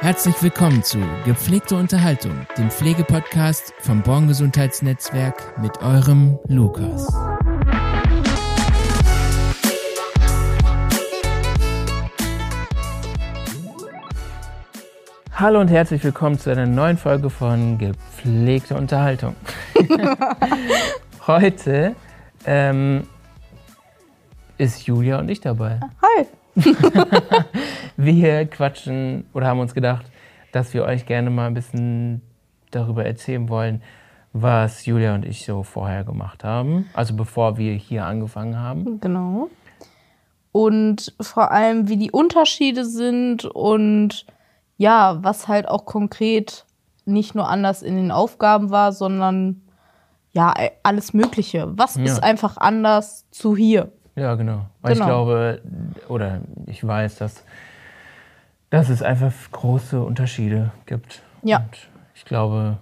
Herzlich willkommen zu Gepflegte Unterhaltung, dem Pflegepodcast vom Born Gesundheitsnetzwerk mit eurem Lukas. Hallo und herzlich willkommen zu einer neuen Folge von Gepflegte Unterhaltung. Heute ähm, ist Julia und ich dabei. Hi. wir quatschen oder haben uns gedacht, dass wir euch gerne mal ein bisschen darüber erzählen wollen, was Julia und ich so vorher gemacht haben. Also bevor wir hier angefangen haben. Genau. Und vor allem, wie die Unterschiede sind und ja, was halt auch konkret nicht nur anders in den Aufgaben war, sondern ja, alles Mögliche. Was ja. ist einfach anders zu hier? Ja, genau. Weil genau. ich glaube, oder ich weiß, dass, dass es einfach große Unterschiede gibt. Ja. Und ich glaube,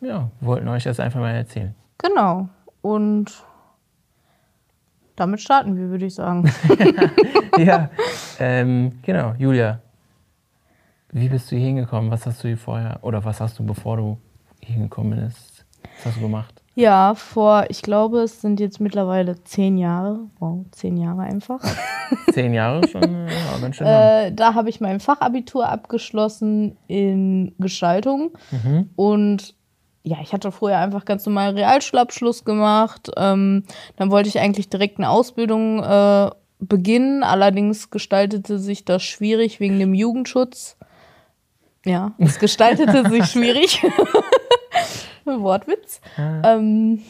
ja, wollten euch das einfach mal erzählen. Genau. Und damit starten wir, würde ich sagen. ja, ähm, genau. Julia, wie bist du hier hingekommen? Was hast du hier vorher oder was hast du, bevor du hier hingekommen bist? Was hast du gemacht? Ja, vor, ich glaube, es sind jetzt mittlerweile zehn Jahre. Wow, zehn Jahre einfach. Zehn Jahre schon? Ja, ganz schön. Äh, da habe ich mein Fachabitur abgeschlossen in Gestaltung. Mhm. Und ja, ich hatte vorher einfach ganz normal Realschulabschluss gemacht. Ähm, dann wollte ich eigentlich direkt eine Ausbildung äh, beginnen. Allerdings gestaltete sich das schwierig wegen dem Jugendschutz. Ja, es gestaltete sich schwierig. Wortwitz. Ja. Ähm,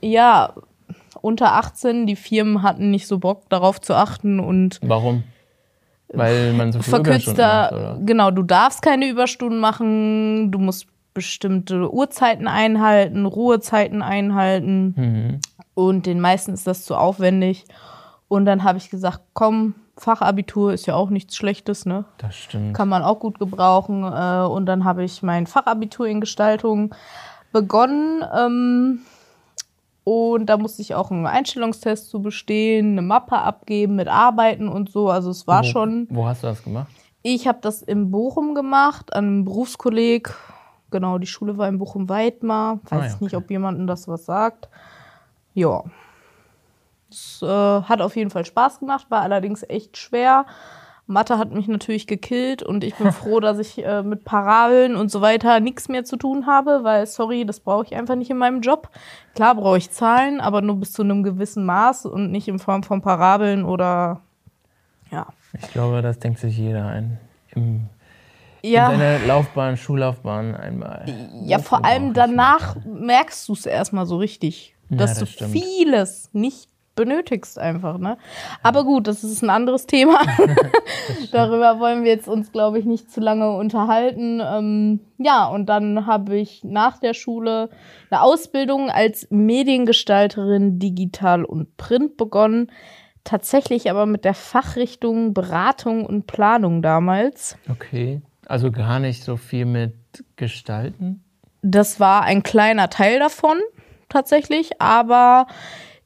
ja, unter 18, die Firmen hatten nicht so Bock darauf zu achten und. Warum? Weil man so viel verkürzter, macht, oder? Genau, du darfst keine Überstunden machen, du musst bestimmte Uhrzeiten einhalten, Ruhezeiten einhalten. Mhm. Und den meisten ist das zu aufwendig. Und dann habe ich gesagt, komm, Fachabitur ist ja auch nichts Schlechtes, ne? Das stimmt. Kann man auch gut gebrauchen. Äh, und dann habe ich mein Fachabitur in Gestaltung begonnen. Ähm, und da musste ich auch einen Einstellungstest zu bestehen, eine Mappe abgeben mit Arbeiten und so. Also es war wo, schon. Wo hast du das gemacht? Ich habe das in Bochum gemacht, an einem Berufskolleg. Genau, die Schule war in Bochum-Weidmar. Weiß ah, ja, okay. nicht, ob jemandem das was sagt. Ja. Es äh, hat auf jeden Fall Spaß gemacht, war allerdings echt schwer. Mathe hat mich natürlich gekillt und ich bin froh, dass ich äh, mit Parabeln und so weiter nichts mehr zu tun habe, weil, sorry, das brauche ich einfach nicht in meinem Job. Klar brauche ich Zahlen, aber nur bis zu einem gewissen Maß und nicht in Form von Parabeln oder ja. Ich glaube, das denkt sich jeder ein. Im, ja. In seiner Laufbahn, Schullaufbahn einmal. Ja, vor allem danach merkst du es erstmal so richtig, dass ja, das du stimmt. vieles nicht benötigst einfach, ne? Aber gut, das ist ein anderes Thema. Darüber wollen wir jetzt uns, glaube ich, nicht zu lange unterhalten. Ähm, ja, und dann habe ich nach der Schule eine Ausbildung als Mediengestalterin Digital und Print begonnen. Tatsächlich aber mit der Fachrichtung Beratung und Planung damals. Okay, also gar nicht so viel mit Gestalten? Das war ein kleiner Teil davon tatsächlich, aber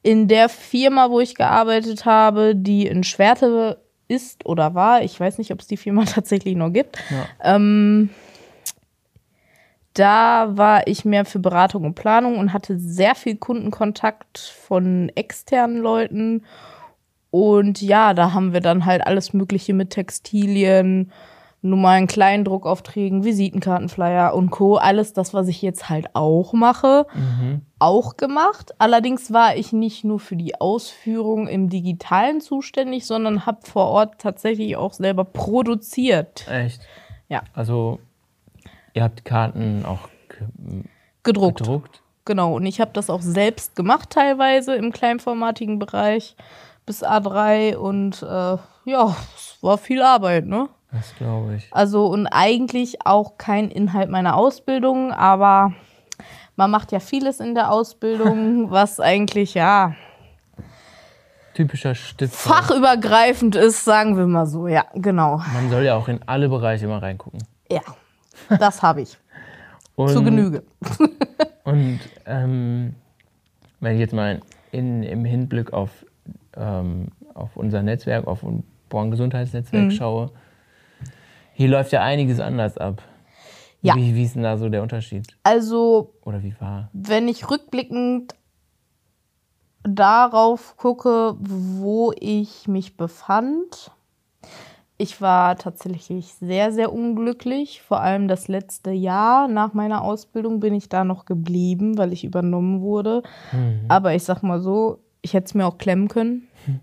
in der Firma, wo ich gearbeitet habe, die in Schwerte ist oder war, ich weiß nicht, ob es die Firma tatsächlich noch gibt, ja. ähm, da war ich mehr für Beratung und Planung und hatte sehr viel Kundenkontakt von externen Leuten. Und ja, da haben wir dann halt alles Mögliche mit Textilien, normalen Kleindruckaufträgen, Visitenkartenflyer und Co. Alles das, was ich jetzt halt auch mache, mhm. auch gemacht. Allerdings war ich nicht nur für die Ausführung im Digitalen zuständig, sondern habe vor Ort tatsächlich auch selber produziert. Echt? Ja. Also ihr habt Karten auch gedruckt. gedruckt. Genau, und ich habe das auch selbst gemacht teilweise im kleinformatigen Bereich bis A3 und äh, ja, es war viel Arbeit, ne? Das glaube ich. Also und eigentlich auch kein Inhalt meiner Ausbildung, aber man macht ja vieles in der Ausbildung, was eigentlich ja typischer Stifter. Fachübergreifend ist, sagen wir mal so. Ja, genau. Man soll ja auch in alle Bereiche mal reingucken. Ja, das habe ich. und, Zu Genüge. und ähm, wenn ich jetzt mal in, im Hinblick auf, ähm, auf unser Netzwerk, auf ein Born Gesundheitsnetzwerk mhm. schaue, Hier läuft ja einiges anders ab. Ja. Wie, wie ist denn da so der Unterschied? Also, Oder wie war? wenn ich rückblickend darauf gucke, wo ich mich befand, ich war tatsächlich sehr, sehr unglücklich. Vor allem das letzte Jahr nach meiner Ausbildung bin ich da noch geblieben, weil ich übernommen wurde. Aber ich sag mal so, ich hätte es mir auch klemmen können,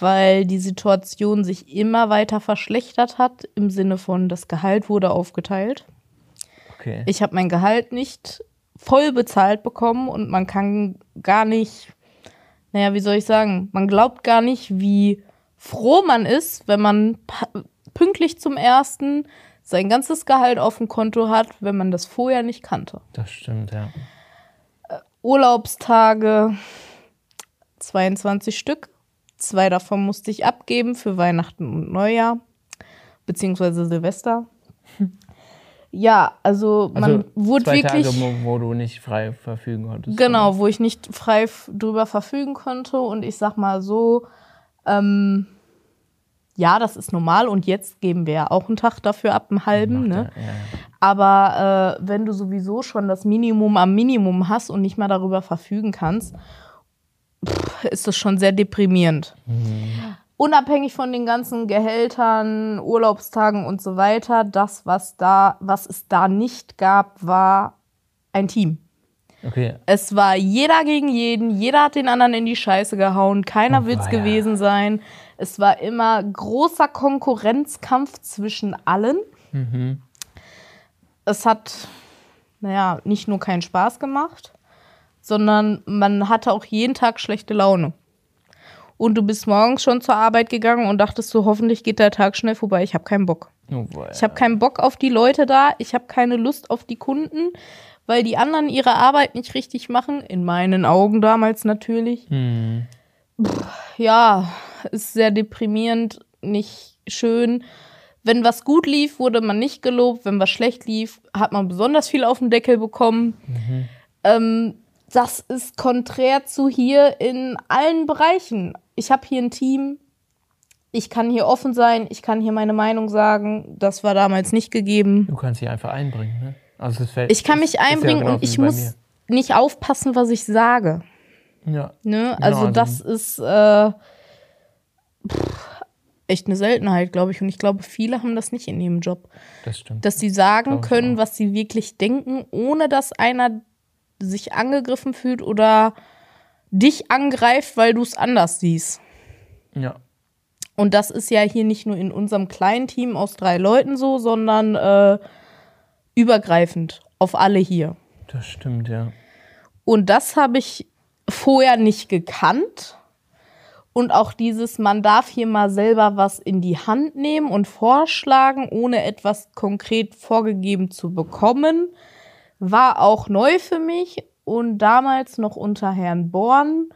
weil die Situation sich immer weiter verschlechtert hat, im Sinne von, das Gehalt wurde aufgeteilt. Okay. Ich habe mein Gehalt nicht voll bezahlt bekommen und man kann gar nicht, naja, wie soll ich sagen, man glaubt gar nicht, wie froh man ist, wenn man pünktlich zum ersten sein ganzes Gehalt auf dem Konto hat, wenn man das vorher nicht kannte. das stimmt, ja. Urlaubstage 22 Stück. Zwei davon musste ich abgeben für Weihnachten und Neujahr, beziehungsweise Silvester. Ja, also man Also wurde zwei wirklich. Tage, wo, du nicht frei verfügen konntest. Genau, wo ich nicht frei drüber verfügen konnte. Und ich sag mal so, ähm, ja, das ist normal. Und jetzt geben wir ja auch einen Tag dafür ab, einen halben. Ne? ja, ja. Aber äh, wenn du sowieso schon das Minimum am Minimum hast und nicht mal darüber verfügen kannst, pff, ist das schon sehr deprimierend. Unabhängig von den ganzen Gehältern, Urlaubstagen und so weiter, das, was da, was es da nicht gab, war ein Team. Okay. Es war jeder gegen jeden, jeder hat den anderen in die Scheiße gehauen, keiner Oh, will's weia. gewesen sein. Es war immer großer Konkurrenzkampf zwischen allen. Mhm. Es hat, naja, nicht nur keinen Spaß gemacht, sondern man hatte auch jeden Tag schlechte Laune. Und du bist morgens schon zur Arbeit gegangen und dachtest so, hoffentlich geht der Tag schnell vorbei. Ich habe keinen Bock. Oh, Ich habe keinen Bock auf die Leute da. Ich habe keine Lust auf die Kunden, weil die anderen ihre Arbeit nicht richtig machen. In meinen Augen damals natürlich. Hm. Ja, ist sehr deprimierend, nicht schön. Wenn was gut lief, wurde man nicht gelobt. Wenn was schlecht lief, hat man besonders viel auf den Deckel bekommen. Ähm, das ist konträr zu hier in allen Bereichen. Ich habe hier ein Team. Ich kann hier offen sein. Ich kann hier meine Meinung sagen. Das war damals nicht gegeben. Du kannst dich einfach einbringen, ne? Also es fällt, Ich kann mich ist ja einbringen genauso und ich muss nicht aufpassen, was ich sage. mir. Ja. Ne? Genau, Also also- das ist äh, pff, echt eine Seltenheit, glaube ich. Und ich glaube, viele haben das nicht in ihrem Job. Das stimmt. Dass sie sagen können, was sie wirklich denken, ohne dass einer sich angegriffen fühlt oder dich angreift, weil du es anders siehst. ja. Und das ist ja hier nicht nur in unserem kleinen Team aus drei Leuten so, sondern äh, übergreifend auf alle hier. Das stimmt, ja. Und das habe ich vorher nicht gekannt. Und auch dieses, man darf hier mal selber was in die Hand nehmen und vorschlagen, ohne etwas konkret vorgegeben zu bekommen, war auch neu für mich. Und damals noch unter Herrn Born,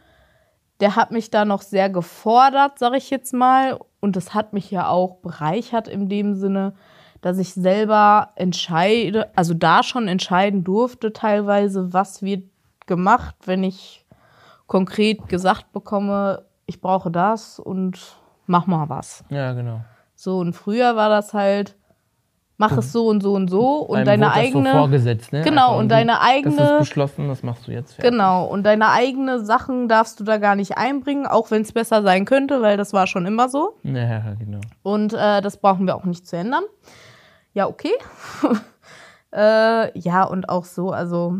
der hat mich da noch sehr gefordert, sag ich jetzt mal. Und das hat mich ja auch bereichert in dem Sinne, dass ich selber entscheide, also da schon entscheiden durfte teilweise, was wird gemacht, wenn ich konkret gesagt bekomme, ich brauche das und mach mal was. Ja, genau. So, und früher war das halt, mach es so und so und so und Einem deine das eigene. So vorgesetzt, ne? Genau, Einfach und deine Das eigene- ist beschlossen, das machst du jetzt fertig. Genau, und deine eigene Sachen darfst du da gar nicht einbringen, auch wenn es besser sein könnte, weil das war schon immer so. Ja, genau. Und äh, das brauchen wir auch nicht zu ändern. Ja, okay. äh, ja, und auch so, also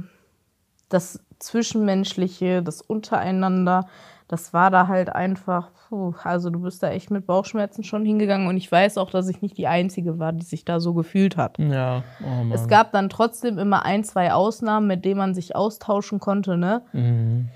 das Zwischenmenschliche, das Untereinander, das war da halt einfach, puh, also du bist da echt mit Bauchschmerzen schon hingegangen und ich weiß auch, dass ich nicht die Einzige war, die sich da so gefühlt hat. Ja, oh Mann. Es gab dann trotzdem immer ein, zwei Ausnahmen, mit denen man sich austauschen konnte, ne? Mhm.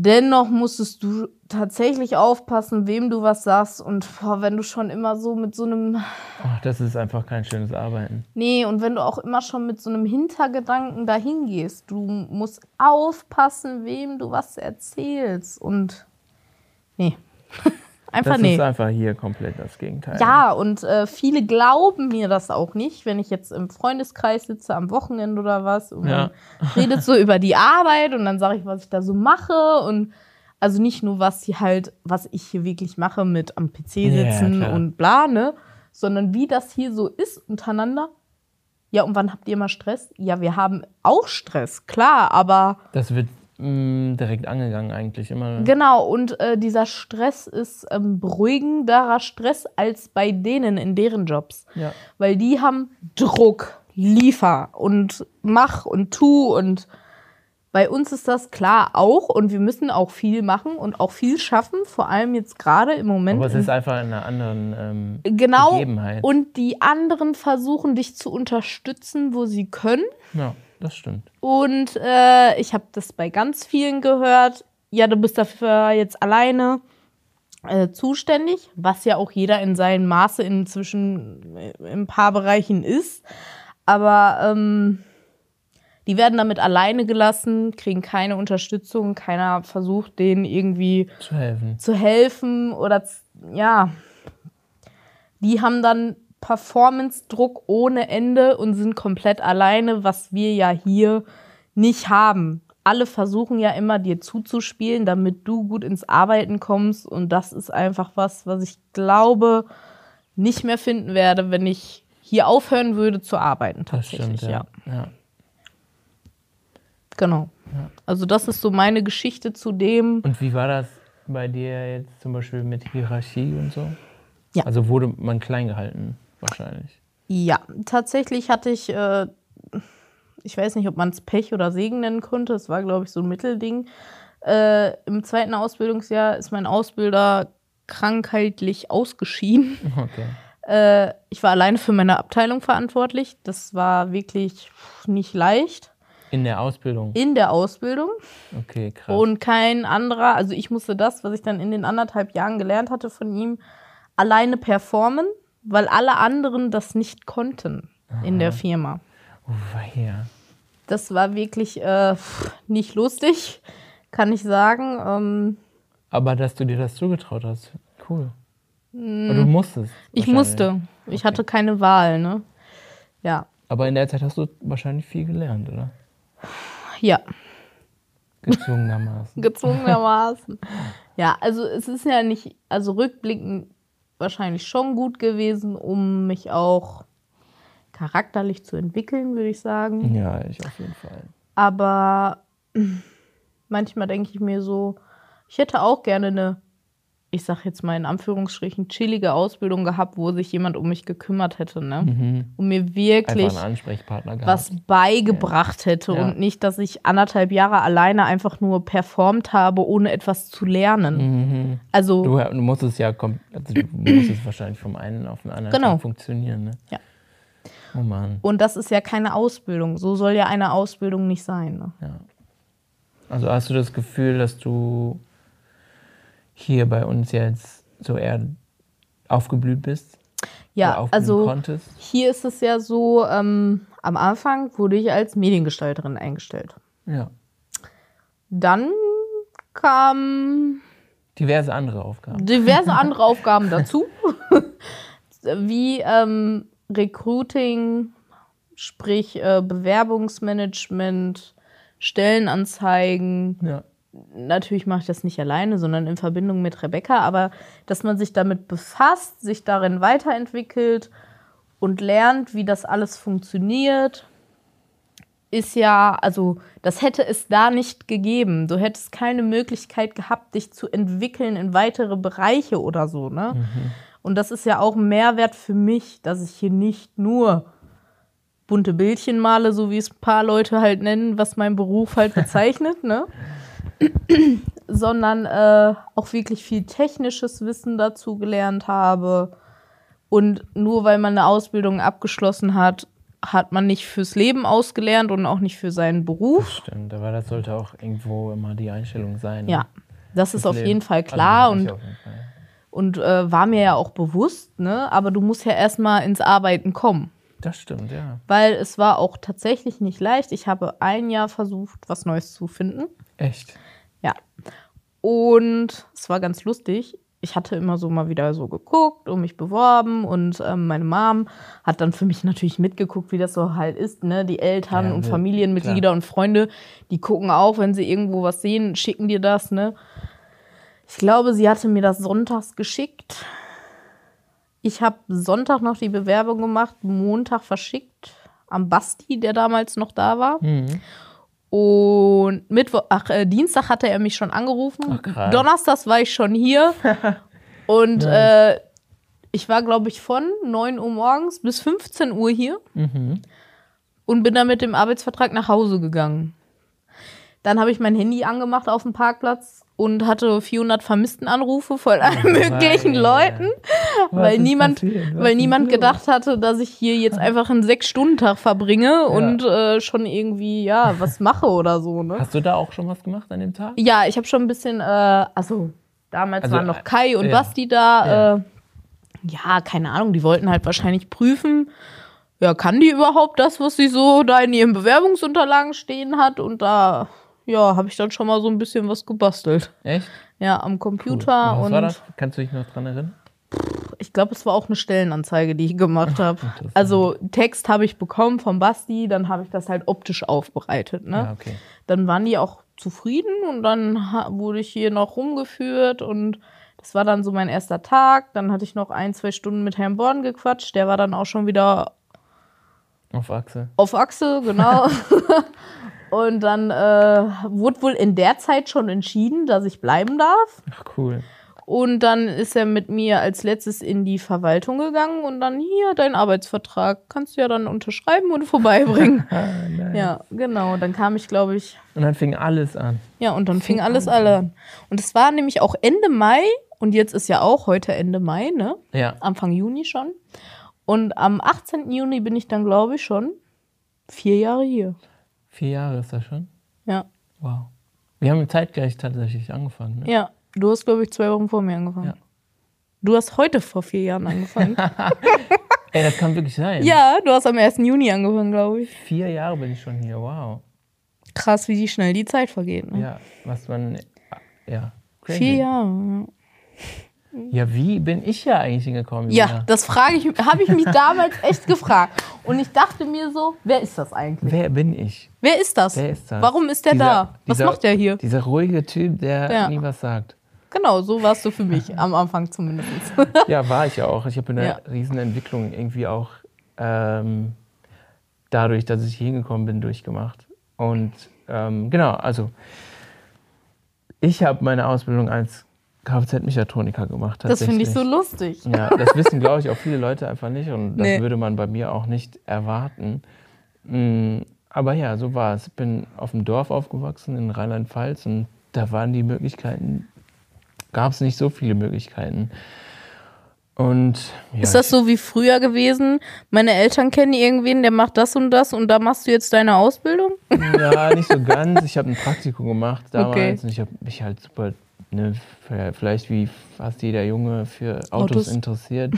Dennoch musstest du tatsächlich aufpassen, wem du was sagst. Und boah, wenn du schon immer so mit so einem. Ach, das ist einfach kein schönes Arbeiten. Nee, und wenn du auch immer schon mit so einem Hintergedanken dahin gehst, du musst aufpassen, wem du was erzählst. Und. Nee. Einfach Das nee. ist einfach hier komplett das Gegenteil. Ja, und äh, viele glauben mir das auch nicht, wenn ich jetzt im Freundeskreis sitze am Wochenende oder was und Ja. man redet so über die Arbeit und dann sage ich, was ich da so mache und also nicht nur was sie halt, was ich hier wirklich mache mit am PC Ja, sitzen klar. und bla, ne, sondern wie das hier so ist untereinander. Ja, und wann habt ihr mal Stress? Ja, wir haben auch Stress, klar, aber. Das wird mh, direkt angegangen eigentlich immer. Genau, und äh, dieser Stress ist ähm, beruhigenderer Stress als bei denen in deren Jobs. Ja. Weil die haben Druck, liefer und mach und tu und bei uns ist das klar auch und wir müssen auch viel machen und auch viel schaffen, vor allem jetzt gerade im Moment. Aber es ist einfach in einer anderen ähm, genau Gegebenheit. und die anderen versuchen dich zu unterstützen, wo sie können. ja, das stimmt. Und äh, ich habe das bei ganz vielen gehört. Ja, du bist dafür jetzt alleine äh, zuständig, was ja auch jeder in seinem Maße inzwischen äh, in ein paar Bereichen ist. Aber ähm, die werden damit alleine gelassen, kriegen keine Unterstützung, keiner versucht denen irgendwie Zu helfen. zu helfen oder ja, die haben dann Performance-Druck ohne Ende und sind komplett alleine, was wir ja hier nicht haben. Alle versuchen ja immer dir zuzuspielen, damit du gut ins Arbeiten kommst und das ist einfach was, was ich glaube nicht mehr finden werde, wenn ich hier aufhören würde zu arbeiten Das tatsächlich, stimmt, ja. ja. Genau. Also das ist so meine Geschichte zu dem. Und wie war das bei dir jetzt zum Beispiel mit Hierarchie und so? Ja. Also wurde man klein gehalten, wahrscheinlich. Ja, tatsächlich hatte ich, äh, ich weiß nicht, ob man es Pech oder Segen nennen konnte. Es war, glaube ich, so ein Mittelding. Äh, Im zweiten Ausbildungsjahr ist mein Ausbilder krankheitlich ausgeschieden. Okay. Äh, ich war alleine für meine Abteilung verantwortlich. Das war wirklich nicht leicht In der Ausbildung. in der Ausbildung. Okay, krass. Und kein anderer, also ich musste das, was ich dann in den anderthalb Jahren gelernt hatte von ihm, alleine performen, weil alle anderen das nicht konnten in der Firma. Oh, weia. Das war wirklich äh, nicht lustig, kann ich sagen. Ähm, Aber dass du dir das zugetraut hast, cool. Du musstest. Mm. ich wahrscheinlich. musste. Ich hatte keine Wahl, ne? Ja. Aber in der Zeit hast du wahrscheinlich viel gelernt, oder? Ja, Gezwungenermaßen. gezwungenermaßen. ja, also es ist ja nicht, also rückblickend wahrscheinlich schon gut gewesen, um mich auch charakterlich zu entwickeln, würde ich sagen. ja, ich auf jeden Fall. Aber manchmal denke ich mir so, ich hätte auch gerne eine, ich sag jetzt mal in Anführungsstrichen, chillige Ausbildung gehabt, wo sich jemand um mich gekümmert hätte, ne? Und mir wirklich was beigebracht hätte Ja. und nicht, dass ich anderthalb Jahre alleine einfach nur performt habe, ohne etwas zu lernen. Mhm. Also, Du, du musst es ja also du musst es wahrscheinlich vom einen auf den anderen Genau. Funktionieren, ne? Ja. Oh Mann. und das ist ja keine Ausbildung. So soll ja eine Ausbildung nicht sein. Ne? Ja. Also hast du das Gefühl, dass du hier bei uns jetzt so eher aufgeblüht bist? Ja, also konntest? hier ist es ja so, ähm, am Anfang wurde ich als Mediengestalterin eingestellt. Ja. Dann kamen Diverse andere Aufgaben. diverse andere Aufgaben dazu, wie ähm, Recruiting, sprich äh, Bewerbungsmanagement, Stellenanzeigen. Ja. Natürlich mache ich das nicht alleine, sondern in Verbindung mit Rebecca, aber dass man sich damit befasst, sich darin weiterentwickelt und lernt, wie das alles funktioniert, ist ja, also das hätte es da nicht gegeben. Du hättest keine Möglichkeit gehabt, dich zu entwickeln in weitere Bereiche oder so, ne? Und das ist ja auch ein Mehrwert für mich, dass ich hier nicht nur bunte Bildchen male, so wie es ein paar Leute halt nennen, was mein Beruf halt bezeichnet, ne? Sondern äh, auch wirklich viel technisches Wissen dazu gelernt habe. Und nur weil man eine Ausbildung abgeschlossen hat, hat man nicht fürs Leben ausgelernt und auch nicht für seinen Beruf. Stimmt, aber das sollte auch irgendwo immer die Einstellung sein. ne? Ja, das ist auf Leben. jeden Fall Also klar ich und, Fall. und äh, war mir ja auch bewusst, ne? Aber du musst ja erstmal ins Arbeiten kommen. Das stimmt, ja. Weil es war auch tatsächlich nicht leicht. Ich habe ein Jahr versucht, was Neues zu finden. Echt. Ja. Und es war ganz lustig. Ich hatte immer so mal wieder so geguckt und mich beworben und ähm, meine Mom hat dann für mich natürlich mitgeguckt, wie das so halt ist, ne? Die Eltern Ja, und ne, Familienmitglieder klar. und Freunde, die gucken auch, wenn sie irgendwo was sehen, schicken dir das, ne? Ich glaube, sie hatte mir das sonntags geschickt. Ich habe Sonntag noch die Bewerbung gemacht, Montag verschickt am Basti, der damals noch da war. Mhm. Und Mittwoch, ach, äh, Dienstag hatte er mich schon angerufen. Ach. Donnerstags war ich schon hier. Und Nice. äh, ich war, glaube ich, von 9 Uhr morgens bis 15 Uhr hier Mhm. und bin dann mit dem Arbeitsvertrag nach Hause gegangen. Dann habe ich mein Handy angemacht auf dem Parkplatz und hatte 400 Vermisstenanrufe von allen möglichen. Leuten, weil niemand, weil niemand gedacht hatte, dass ich hier jetzt einfach einen Sechs-Stunden-Tag verbringe und äh, schon irgendwie, ja, was mache oder so. Ne? Hast du da auch schon was gemacht an dem Tag? Ja, ich habe schon ein bisschen, äh, also damals Also, waren noch Kai und ja. Basti da. Ja. Äh, ja, keine Ahnung, die wollten halt wahrscheinlich prüfen, ja, kann die überhaupt das, was sie so da in ihren Bewerbungsunterlagen stehen hat? Und da, ja, habe ich dann schon mal so ein bisschen was gebastelt. Echt? Ja, am Cool. Computer Was und war das? Kannst du dich noch dran erinnern? ich glaube, es war auch eine Stellenanzeige, die ich gemacht habe. Also Text habe ich bekommen vom Basti, dann habe ich das halt optisch aufbereitet. Ne? Ja, okay. dann waren die auch zufrieden und dann wurde ich hier noch rumgeführt und das war dann so mein erster Tag. Dann hatte ich noch ein, zwei Stunden mit Herrn Born gequatscht. Der war dann auch schon wieder Auf Achse. auf Achse, genau. und dann äh, wurde wohl in der Zeit schon entschieden, dass ich bleiben darf. Ach, cool. Und dann ist er mit mir als letztes in die Verwaltung gegangen und dann hier dein Arbeitsvertrag. Kannst du ja dann unterschreiben und vorbeibringen. Ah, nein. ja, genau. Dann kam ich, glaube ich, Und dann fing alles an. Ja, und dann fing alles alle an. Und es war nämlich auch Ende Mai und jetzt ist ja auch heute Ende Mai, ne? Ja. Anfang Juni schon. Und am 18. Juni bin ich dann, glaube ich, schon vier Jahre hier. Vier Jahre ist das schon? Ja. Wow. Wir haben zeitgleich tatsächlich angefangen. Ne? Ja, du hast, glaube ich, zwei Wochen vor mir angefangen. Ja. Du hast heute vor vier Jahren angefangen. Ey, das kann wirklich sein. ja, du hast am 1. Juni angefangen, glaube ich. Vier Jahre bin ich schon hier. Wow. Krass, wie die schnell die Zeit vergeht. Ne? Ja, was man. Ja. Crazy. Vier Jahre. Ja, wie bin ich ja eigentlich hingekommen? Ja, Julia? das frage ich, habe ich mich damals echt gefragt. Und ich dachte mir so, wer ist das eigentlich? Wer bin ich? Wer ist das? Wer ist das? Warum ist der Dieser- da? Was dieser- macht der hier? Dieser ruhige Typ, der Ja. nie was sagt. Genau, so warst du für mich, am Anfang zumindest. Ja, war ich ja auch. Ich habe eine Ja. Riesenentwicklung irgendwie auch ähm, dadurch, dass ich hier hingekommen bin, durchgemacht. Und ähm, genau, also ich habe meine Ausbildung als Kfz-Mechatroniker gemacht. Das finde ich so lustig. Ja, das wissen, glaube ich, auch viele Leute einfach nicht und das Nee. würde man bei mir auch nicht erwarten. Mm, Aber ja, so war es. Ich bin auf dem Dorf aufgewachsen in Rheinland-Pfalz und da waren die Möglichkeiten, gab es nicht so viele Möglichkeiten. Und ja, Ist das so wie früher gewesen? Meine Eltern kennen irgendwen, der macht das und das und da machst du jetzt deine Ausbildung? Ja, nicht so ganz. Ich habe ein Praktikum gemacht damals Okay. und ich habe mich halt super, ne, vielleicht wie fast jeder Junge für Autos, Autos. interessiert,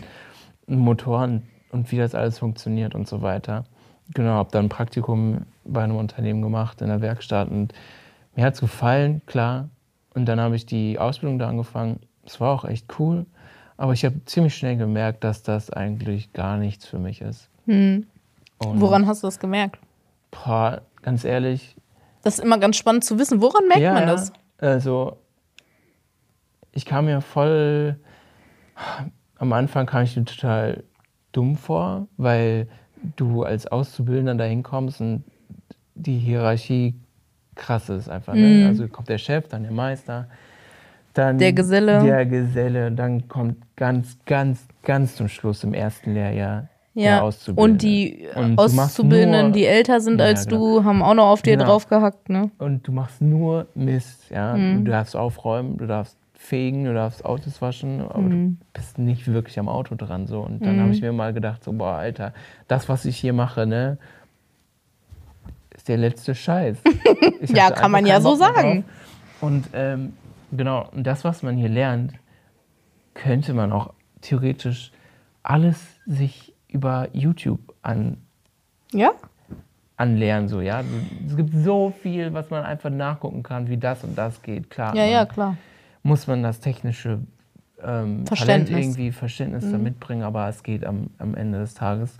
Motoren und wie das alles funktioniert und so weiter. Genau, habe dann ein Praktikum bei einem Unternehmen gemacht in der Werkstatt und mir hat es gefallen, klar. Und dann habe ich die Ausbildung da angefangen. Es war auch echt cool, aber ich habe ziemlich schnell gemerkt, dass das eigentlich gar nichts für mich ist. Und, Woran hast du das gemerkt? Boah, ganz ehrlich, Das ist immer ganz spannend zu wissen. Woran merkt man das? Also, ich kam mir voll. Am Anfang kam ich mir total dumm vor, weil du als Auszubildender da hinkommst und die Hierarchie krass ist einfach. Ne? Also kommt der Chef, dann der Meister, dann Der Geselle. Der Geselle, dann kommt ganz, ganz, ganz zum Schluss im ersten Lehrjahr der Ja. Auszubildende. Und die Und Auszubildenden, nur- die älter sind Ja, als genau. du, haben auch noch auf dir Genau. drauf gehackt, ne? und du machst nur Mist, ja. Mhm. Du darfst aufräumen, du darfst fegen, du darfst Autos waschen, aber Mhm. du bist nicht wirklich am Auto dran so. Und dann habe ich mir mal gedacht, so boah, Alter, das, was ich hier mache, ne, ist der letzte Scheiß. Ja, kann man ja so sagen. drauf. Und ähm, genau, und das, was man hier lernt, könnte man auch theoretisch alles sich über YouTube an, Ja? anlernen, so, ja. Es gibt so viel, was man einfach nachgucken kann, wie das und das geht. Klar, Ja, man, ja, klar. Muss man das technische ähm, Talent Verständnis. Mhm. irgendwie Verständnis da mitbringen, aber es geht am, am Ende des Tages.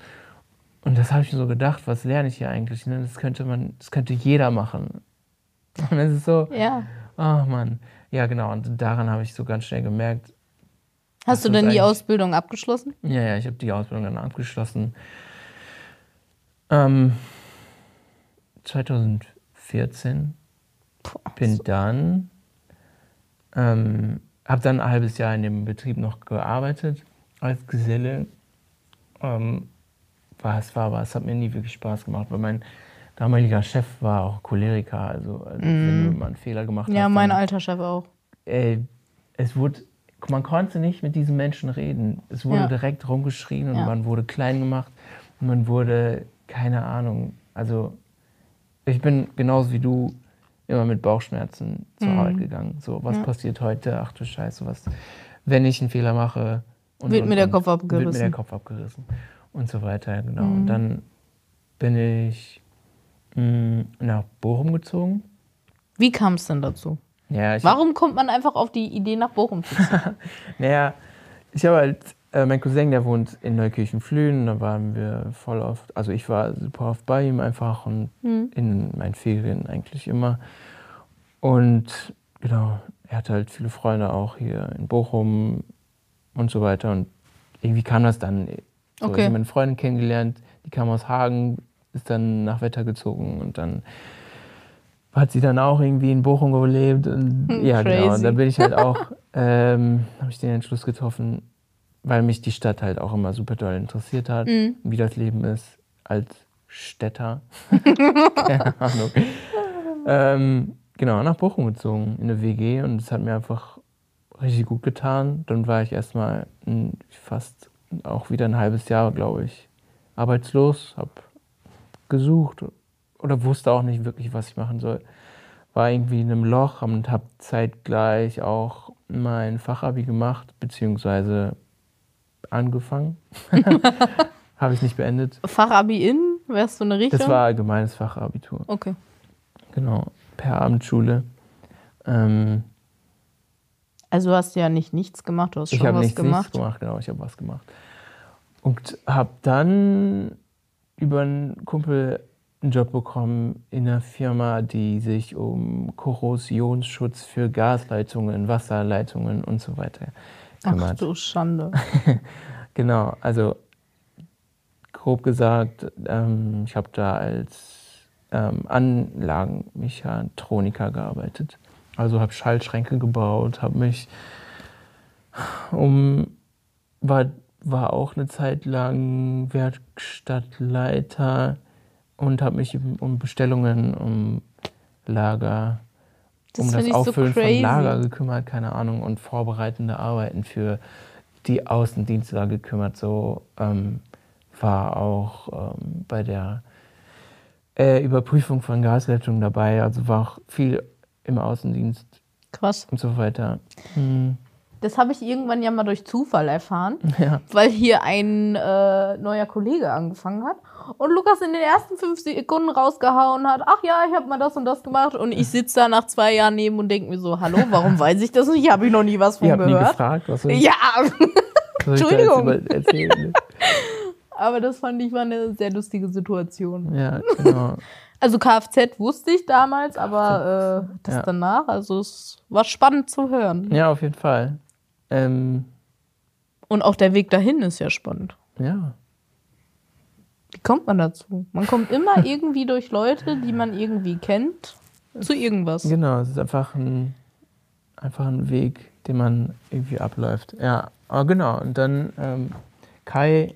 Und das habe ich mir so gedacht, was lerne ich hier eigentlich? Ne? Das könnte man, das könnte jeder machen. Und es ist so, Ja. ach Mann. Ja, genau. Und daran habe ich so ganz schnell gemerkt, Hast du denn die Ausbildung abgeschlossen? Ja, ja, ich habe die Ausbildung dann abgeschlossen. Ähm, 2014 Boah, bin so. dann, ähm, habe dann ein halbes Jahr in dem Betrieb noch gearbeitet als Geselle. Ähm, war, es war, aber es hat mir nie wirklich Spaß gemacht, weil mein damaliger Chef war auch Choleriker. Also, also mm. wenn du mal einen Fehler gemacht ja, hast. Ja, mein alter Chef auch. Ey, es wurde, man konnte nicht mit diesen Menschen reden. Es wurde ja. direkt rumgeschrien und ja. man wurde klein gemacht und man wurde, keine Ahnung, also ich bin genauso wie du immer mit Bauchschmerzen zur mhm. Arbeit gegangen. So, was ja. passiert heute? Ach du Scheiße, was, wenn ich einen Fehler mache? Und, wird und, mir der Kopf abgerissen. Wird mir der Kopf abgerissen. Und so weiter, genau. Mhm. Und dann bin ich mh, mm, nach Bochum gezogen. Wie kam es denn dazu? Ja, Warum kommt man einfach auf die Idee, nach Bochum zu ziehen? naja, ich habe halt, äh, mein Cousin, der wohnt in Neukirchen-Flühen, da waren wir voll oft, also ich war super oft bei ihm einfach und mhm. in meinen Ferien eigentlich immer. Und genau, er hatte halt viele Freunde auch hier in Bochum und so weiter. Und irgendwie kam das dann. So, okay. Ich habe meine Freundin kennengelernt, die kam aus Hagen, ist dann nach Wetter gezogen und dann hat sie dann auch irgendwie in Bochum gelebt. Und hm, ja, Crazy. genau. Und da bin ich halt auch, ähm, habe ich den Entschluss getroffen, weil mich die Stadt halt auch immer super toll interessiert hat, mhm. wie das Leben ist als Städter. Keine Ahnung. ähm, genau, nach Bochum gezogen, in eine WG und es hat mir einfach richtig gut getan. Dann war ich erstmal fast auch wieder ein halbes Jahr, glaube ich, arbeitslos, habe gesucht oder wusste auch nicht wirklich, was ich machen soll. War irgendwie in einem Loch und habe zeitgleich auch mein Fachabi gemacht, beziehungsweise angefangen. habe ich nicht beendet. Fachabi in? Wärst du eine Richtung? Das war allgemeines Fachabitur. Okay. Genau, per Abendschule. Ähm, also hast du ja nicht nichts gemacht, du hast schon was nichts, gemacht. Ich habe nichts gemacht, genau, ich habe was gemacht. Und habe dann über einen Kumpel einen Job bekommen in einer Firma, die sich um Korrosionsschutz für Gasleitungen, Wasserleitungen und so weiter kümmert. Ach du Schande. genau, also grob gesagt, ähm, ich habe da als ähm, Anlagenmechatroniker gearbeitet. Also habe Schaltschränke gebaut, habe mich um war, war auch eine Zeit lang Werkstattleiter und habe mich um Bestellungen, um Lager, das um das Auffüllen so von Lager gekümmert, keine Ahnung, und vorbereitende Arbeiten für die Außendienste da gekümmert. So ähm, war auch ähm, bei der äh, Überprüfung von Gasleitungen dabei, also war auch viel im Außendienst. Krass. Und so weiter. Hm. Das habe ich irgendwann ja mal durch Zufall erfahren, ja. weil hier ein äh, neuer Kollege angefangen hat und Lukas in den ersten fünf Sekunden rausgehauen hat, ach ja, ich habe mal das und das gemacht und ich sitze da nach zwei Jahren neben und denke mir so, hallo, warum weiß ich das nicht? Ich habe ich noch nie was von ich gehört. Nie gefragt, was ich, ja, Entschuldigung. Da Aber das fand ich war eine sehr lustige Situation. Ja, genau. Also Kfz wusste ich damals, aber äh, das ja. danach, also es war spannend zu hören. Ja, auf jeden Fall. Ähm, und auch der Weg dahin ist ja spannend. Ja. Wie kommt man dazu? Man kommt immer irgendwie durch Leute, die man irgendwie kennt, zu irgendwas. Genau, es ist einfach ein, einfach ein Weg, den man irgendwie abläuft. Ja, aber genau. Und dann ähm, Kai.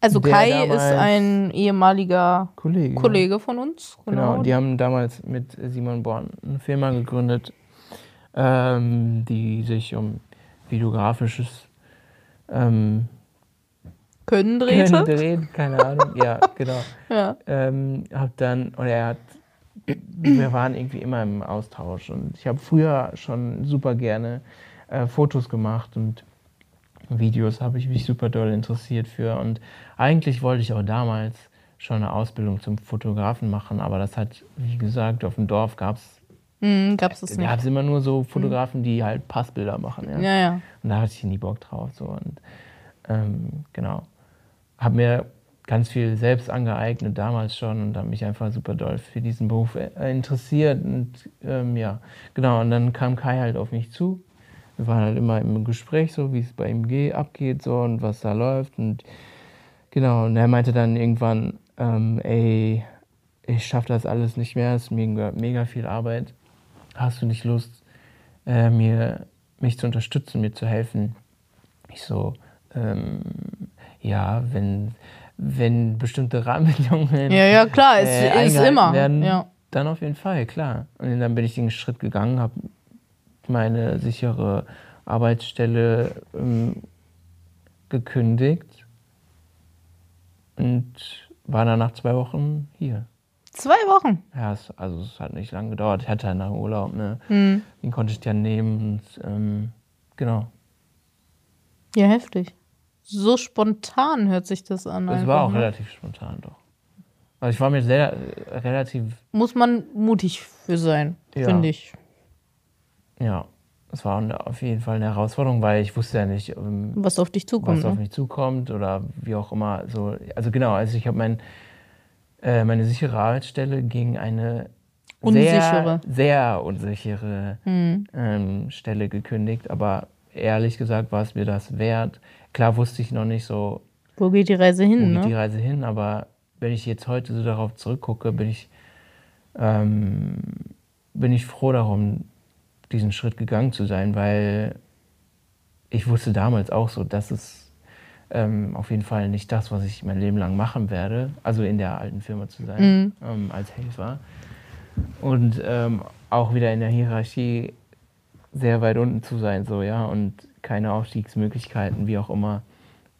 Also Kai ist ein ehemaliger Kollege, Kollege von uns. Genau. genau, die haben damals mit Simon Born eine Firma gegründet, ähm, die sich um videografisches ähm, können drehte. Können drehen, keine Ahnung. ja, genau. Ja. Ähm, hab dann, oder er hat, wir waren irgendwie immer im Austausch und ich habe früher schon super gerne äh, Fotos gemacht und Videos habe ich mich super doll interessiert für und eigentlich wollte ich auch damals schon eine Ausbildung zum Fotografen machen, aber das hat, wie gesagt, auf dem Dorf gab es Mhm, gab es nicht. Da gab es immer nur so Fotografen, die halt Passbilder machen. Ja? ja, ja. Und da hatte ich nie Bock drauf. So. Und ähm, genau habe mir ganz viel selbst angeeignet, damals schon, und habe mich einfach super doll für diesen Beruf äh, interessiert. Und ähm, ja, genau, und dann kam Kai halt auf mich zu, wir waren halt immer im Gespräch, so wie es bei ihm geht, abgeht so und was da läuft. Und genau, und er meinte dann irgendwann, ähm, ey, ich schaffe das alles nicht mehr, es ist mega, mega viel Arbeit. Hast du nicht Lust, äh, mir, mich zu unterstützen, mir zu helfen? Ich so, ähm, ja, wenn, wenn bestimmte Rahmenbedingungen. Ja, ja, klar, es äh, ist immer. Werden, ja. Dann auf jeden Fall, klar. Und dann bin ich den Schritt gegangen, habe meine sichere Arbeitsstelle ähm, gekündigt und war dann nach zwei Wochen hier. Zwei Wochen? Ja, es, also es hat nicht lange gedauert. Ich hatte einen langen Urlaub, ne? Hm. Den konnte ich dann nehmen und ähm, genau. Ja, heftig. So spontan hört sich das an. Es war auch ne? relativ spontan doch. Also ich war mir sehr äh, relativ, Muss man mutig für sein, Ja. finde ich. ja, es war eine- auf jeden Fall eine Herausforderung, weil ich wusste ja nicht, ähm, Was auf dich zukommt. was auf Ne? mich zukommt oder wie auch immer. So, also genau, also ich habe mein, äh, meine sichere Arbeitsstelle gegen eine Unsichere. sehr, sehr unsichere Hm. ähm, Stelle gekündigt. Aber ehrlich gesagt war es mir das wert. Klar wusste ich noch nicht so, Wo geht die Reise wo hin, geht die ne? Reise hin, aber wenn ich jetzt heute so darauf zurückgucke, bin ich, ähm, bin ich froh darum, diesen Schritt gegangen zu sein, weil ich wusste damals auch so, dass es ähm, auf jeden Fall nicht das, was ich mein Leben lang machen werde, also in der alten Firma zu sein, Mhm. ähm, als Helfer. Und ähm, auch wieder in der Hierarchie sehr weit unten zu sein, so, ja, und keine Aufstiegsmöglichkeiten, wie auch immer.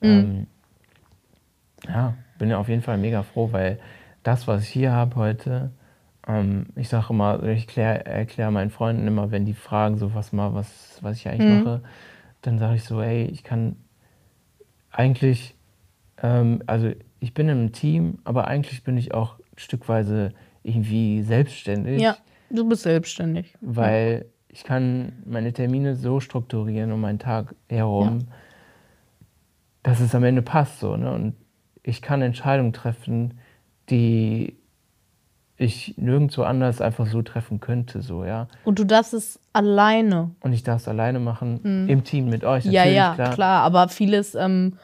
Ähm, ja, bin ja auf jeden Fall mega froh, weil das, was ich hier habe heute, ähm, ich sage immer, ich erkläre erklär meinen Freunden immer, wenn die fragen, so was mal, was, was ich eigentlich Mhm. mache, dann sage ich so, ey, ich kann eigentlich, ähm, also ich bin im Team, aber eigentlich bin ich auch stückweise irgendwie selbstständig, Ja, du bist selbstständig. weil ich kann meine Termine so strukturieren um meinen Tag herum, dass es am Ende passt so, ne? Und ich kann Entscheidungen treffen, die ich nirgendwo anders einfach so treffen könnte, so, ja. Und du darfst es alleine. Und ich darf es alleine machen, im Team mit euch. Mhm. Ja, ja, klar. klar. Aber vieles, ähm,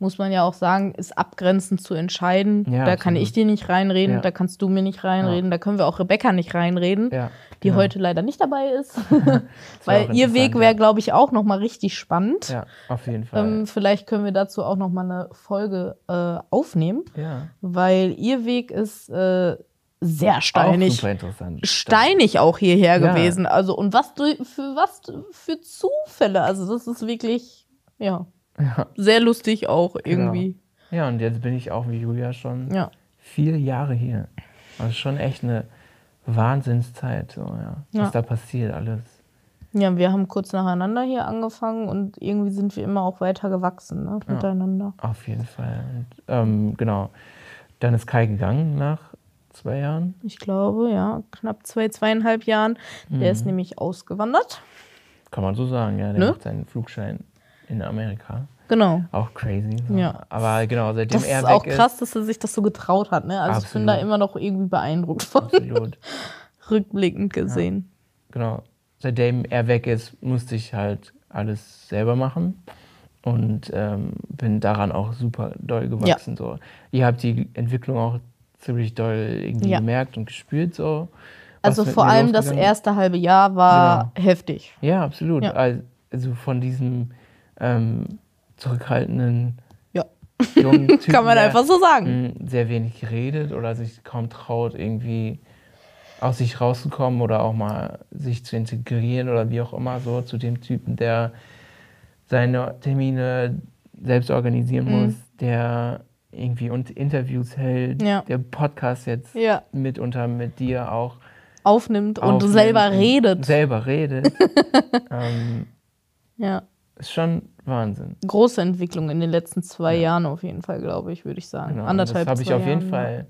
muss man ja auch sagen, ist abgrenzend zu entscheiden. Ja, da kann absolut. ich dir nicht reinreden, Ja. da kannst du mir nicht reinreden, da können wir auch Rebecca nicht reinreden, Ja, die genau. heute leider nicht dabei ist. Weil ihr Weg wäre, ja. glaube ich, auch nochmal richtig spannend. Ja, auf jeden Fall. Ähm, vielleicht können wir dazu auch nochmal eine Folge äh, aufnehmen, ja. weil ihr Weg ist äh, sehr Auch steinig. super interessant. Steinig auch hierher Ja. gewesen. Also, und was für was für Zufälle. Also, das ist wirklich, ja, Ja. sehr lustig auch irgendwie. ja, und jetzt bin ich auch wie Julia schon Ja. vier Jahre hier. Also schon echt eine Wahnsinnszeit, so, ja. Ja. Was da passiert alles. Ja, wir haben kurz nacheinander hier angefangen und irgendwie sind wir immer auch weiter gewachsen, ne, miteinander. Auf jeden Fall. Und, ähm, genau. Dann ist Kai gegangen nach zwei Jahren. Ich glaube, ja, knapp zwei, zweieinhalb Jahren. Der Mhm. ist nämlich ausgewandert. Kann man so sagen, ja. Der Ne? macht seinen Flugschein in Amerika. Genau. Auch crazy. So. Ja. Aber genau, seitdem Das er ist weg auch ist. krass, dass er sich das so getraut hat, ne? Also ich bin da Absolut. immer noch irgendwie beeindruckt von, Absolut. rückblickend gesehen. genau. Seitdem er weg ist, musste ich halt alles selber machen. Und ähm, bin daran auch super doll gewachsen. So. Ihr habt die Entwicklung auch ziemlich doll irgendwie Ja. gemerkt und gespürt. So, Also vor allem das erste halbe Jahr war heftig. Ja, absolut. Ja. Also von diesem ähm, zurückhaltenden Ja. jungen Typen, Kann man einfach so sagen. sehr wenig redet oder sich kaum traut, irgendwie aus sich rauszukommen oder auch mal sich zu integrieren oder wie auch immer, so zu dem Typen, der seine Termine selbst organisieren Mhm. muss, der irgendwie und Interviews hält, Ja. der Podcast jetzt Ja. mitunter mit dir auch Aufnimmt und aufnimmt selber und redet. Selber redet. ähm, Ja. ist schon Wahnsinn. Große Entwicklung in den letzten zwei Ja. Jahren auf jeden Fall, glaube ich, würde ich sagen. Genau. Und Anderthalb, das habe ich auf jeden Jahren, Fall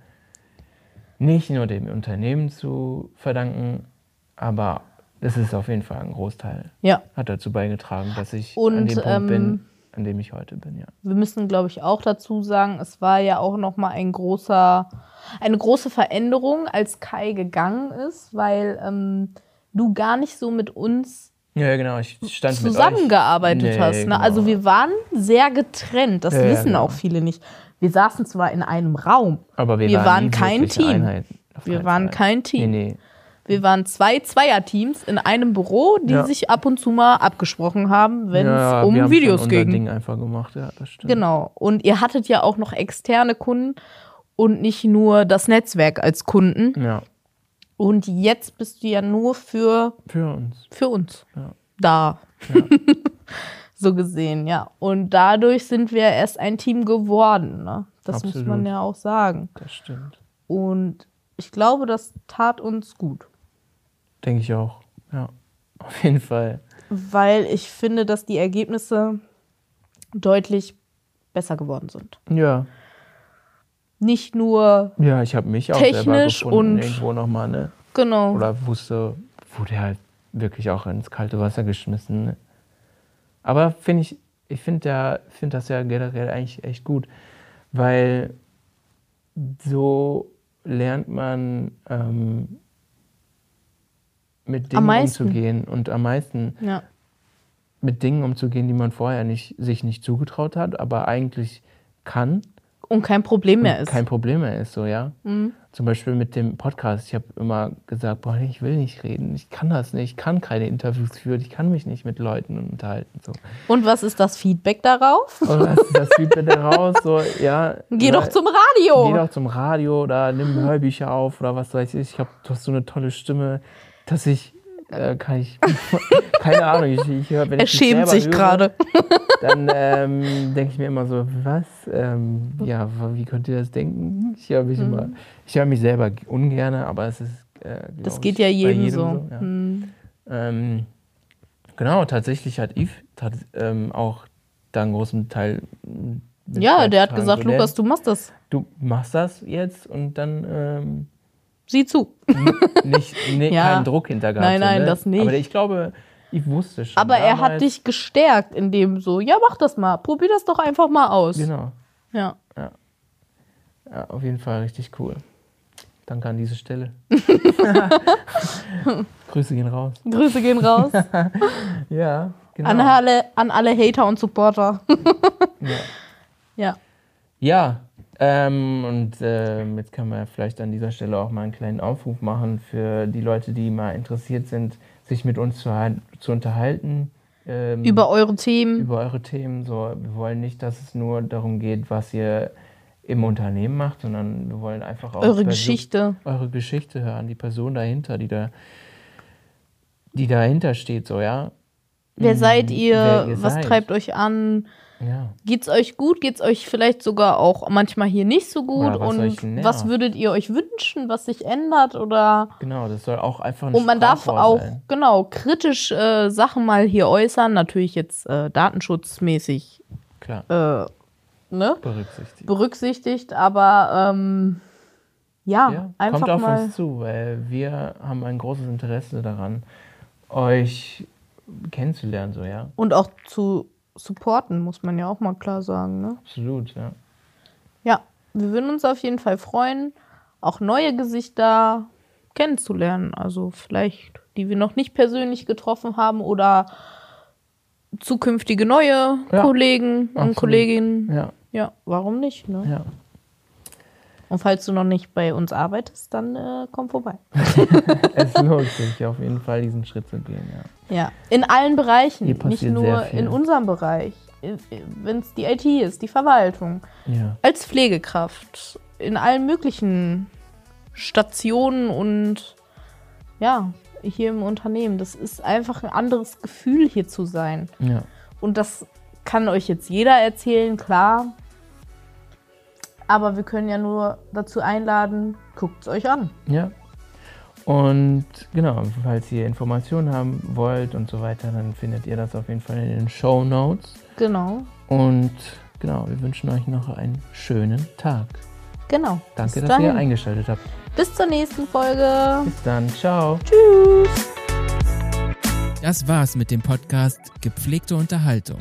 nicht nur dem Unternehmen zu verdanken, aber es ist auf jeden Fall ein Großteil. Ja. Hat dazu beigetragen, dass ich Und, an dem Punkt ähm, bin, an dem ich heute bin, ja. Wir müssen, glaube ich, auch dazu sagen, es war ja auch noch mal ein großer, eine große Veränderung, als Kai gegangen ist, weil ähm, du gar nicht so mit uns Ja, genau. Ich stand zusammengearbeitet mit euch. hast. Ne? genau. Also wir waren sehr getrennt. Das Ja, wissen genau. auch viele nicht. Wir saßen zwar in einem Raum, Aber wir, wir waren, waren kein Team. Einheiten. Wir waren kein Team. Nee, nee. Wir waren zwei Zweierteams in einem Büro, die Ja. sich ab und zu mal abgesprochen haben, wenn es ja, um wir Videos ging. Ding einfach gemacht, ja, das stimmt. Genau. Und ihr hattet ja auch noch externe Kunden und nicht nur das Netzwerk als Kunden. Ja, Und jetzt bist du ja nur für, für uns. für uns Ja. da. so gesehen, ja. Und dadurch sind wir erst ein Team geworden. Ne? Das muss Absolut. man ja auch sagen. Das stimmt. Und ich glaube, das tat uns gut. Denke ich auch. Ja, auf jeden Fall. Weil ich finde, dass die Ergebnisse deutlich besser geworden sind. Ja, Nicht nur, ja ich habe mich auch selber Technisch gefunden, und- irgendwo nochmal, ne? genau. Oder wusste, wurde halt wirklich auch ins kalte Wasser geschmissen. Ne? Aber finde ich, ich finde ja, find das ja generell eigentlich echt gut, weil so lernt man ähm, mit Dingen umzugehen und am meisten Ja. mit Dingen umzugehen, die man vorher nicht, sich nicht zugetraut hat, aber eigentlich kann Und kein Problem mehr ist. kein Problem mehr ist, so, ja. Mhm. Zum Beispiel mit dem Podcast. Ich habe immer gesagt, boah, ich will nicht reden, ich kann das nicht, ich kann keine Interviews führen, ich kann mich nicht mit Leuten unterhalten. So. Und was ist das Feedback darauf? Und was ist das Feedback daraus? So, ja, Geh oder- doch zum Radio. Geh doch zum Radio oder nimm Hörbücher auf oder was weiß ich. Ich hab, du hast so eine tolle Stimme, dass ich, äh, kann ich, keine Ahnung, ich, ich höre, wenn er ich schämt sich gerade. dann ähm, denke ich mir immer so, was? Ähm, ja, wie könnt ihr das denken? Ich höre mich immer, ich höre mich selber ungern, aber es ist, äh, Das ich, geht ja bei jedem, so. ja. Hm. Ähm, genau, tatsächlich hat Yves tat, ähm, auch da einen großen Teil. Ja, der hat gesagt, So, der- Lukas, du machst das. du machst das jetzt und dann ähm, Sieh zu. nicht, nee, Ja. keinen Druck hinter gehabt. Nein, nein, ne? das nicht. Aber ich glaube, ich wusste schon. Aber er hat damals- dich gestärkt, indem so, ja, mach das mal. Probier das doch einfach mal aus. Genau. Ja. Ja, auf jeden Fall richtig cool. Danke an diese Stelle. Grüße gehen raus. Grüße gehen raus Ja, genau. an, alle, an alle Hater und Supporter. ja. ja. Ja, ähm, und ähm, jetzt können wir vielleicht an dieser Stelle auch mal einen kleinen Aufruf machen für die Leute, die mal interessiert sind, sich mit uns zu, zu unterhalten. Ähm, Über eure Themen. über eure Themen. So, wir wollen nicht, dass es nur darum geht, was ihr im Unternehmen macht, sondern wir wollen einfach auch eure Geschichte. eure Geschichte hören, die Person dahinter, die da, die dahinter steht, so ja. Wer Mhm, seid ihr? wer ihr Was seid. treibt euch an? Ja, Geht's euch gut? Geht's euch vielleicht sogar auch manchmal hier nicht so gut? Was Und was würdet ihr euch wünschen, was sich ändert? Oder genau, das soll auch einfach ein und man darf auch sein. genau kritisch äh, Sachen mal hier äußern, natürlich jetzt äh, datenschutzmäßig Klar, äh, ne? berücksichtigt. berücksichtigt, aber ähm, ja, Ja, einfach kommt auf mal. uns zu, weil wir haben ein großes Interesse daran, euch kennenzulernen, so ja. Und auch zu supporten, muss man ja auch mal klar sagen. Ne? Absolut, ja. Ja, wir würden uns auf jeden Fall freuen, auch neue Gesichter kennenzulernen. Also vielleicht, die wir noch nicht persönlich getroffen haben oder zukünftige neue Ja, Kollegen und absolut. Kolleginnen. Ja, Ja, warum nicht? Ne? ja. Und falls du noch nicht bei uns arbeitest, dann äh, komm vorbei. Es lohnt sich auf jeden Fall, diesen Schritt zu gehen, ja. Ja, in allen Bereichen, nicht nur in unserem Bereich. Wenn es die IT ist, die Verwaltung, Ja, als Pflegekraft, in allen möglichen Stationen und ja, hier im Unternehmen. Das ist einfach ein anderes Gefühl, hier zu sein. ja. Und das kann euch jetzt jeder erzählen, klar. Aber wir können ja nur dazu einladen, guckt es euch an. Ja. Und genau, falls ihr Informationen haben wollt und so weiter, dann findet ihr das auf jeden Fall in den Show Notes. Genau, Und genau, wir wünschen euch noch einen schönen Tag. genau. Danke, Bis dass ihr eingeschaltet habt. Bis zur nächsten Folge. Bis dann, ciao. Tschüss. Das war's mit dem Podcast Gepflegte Unterhaltung.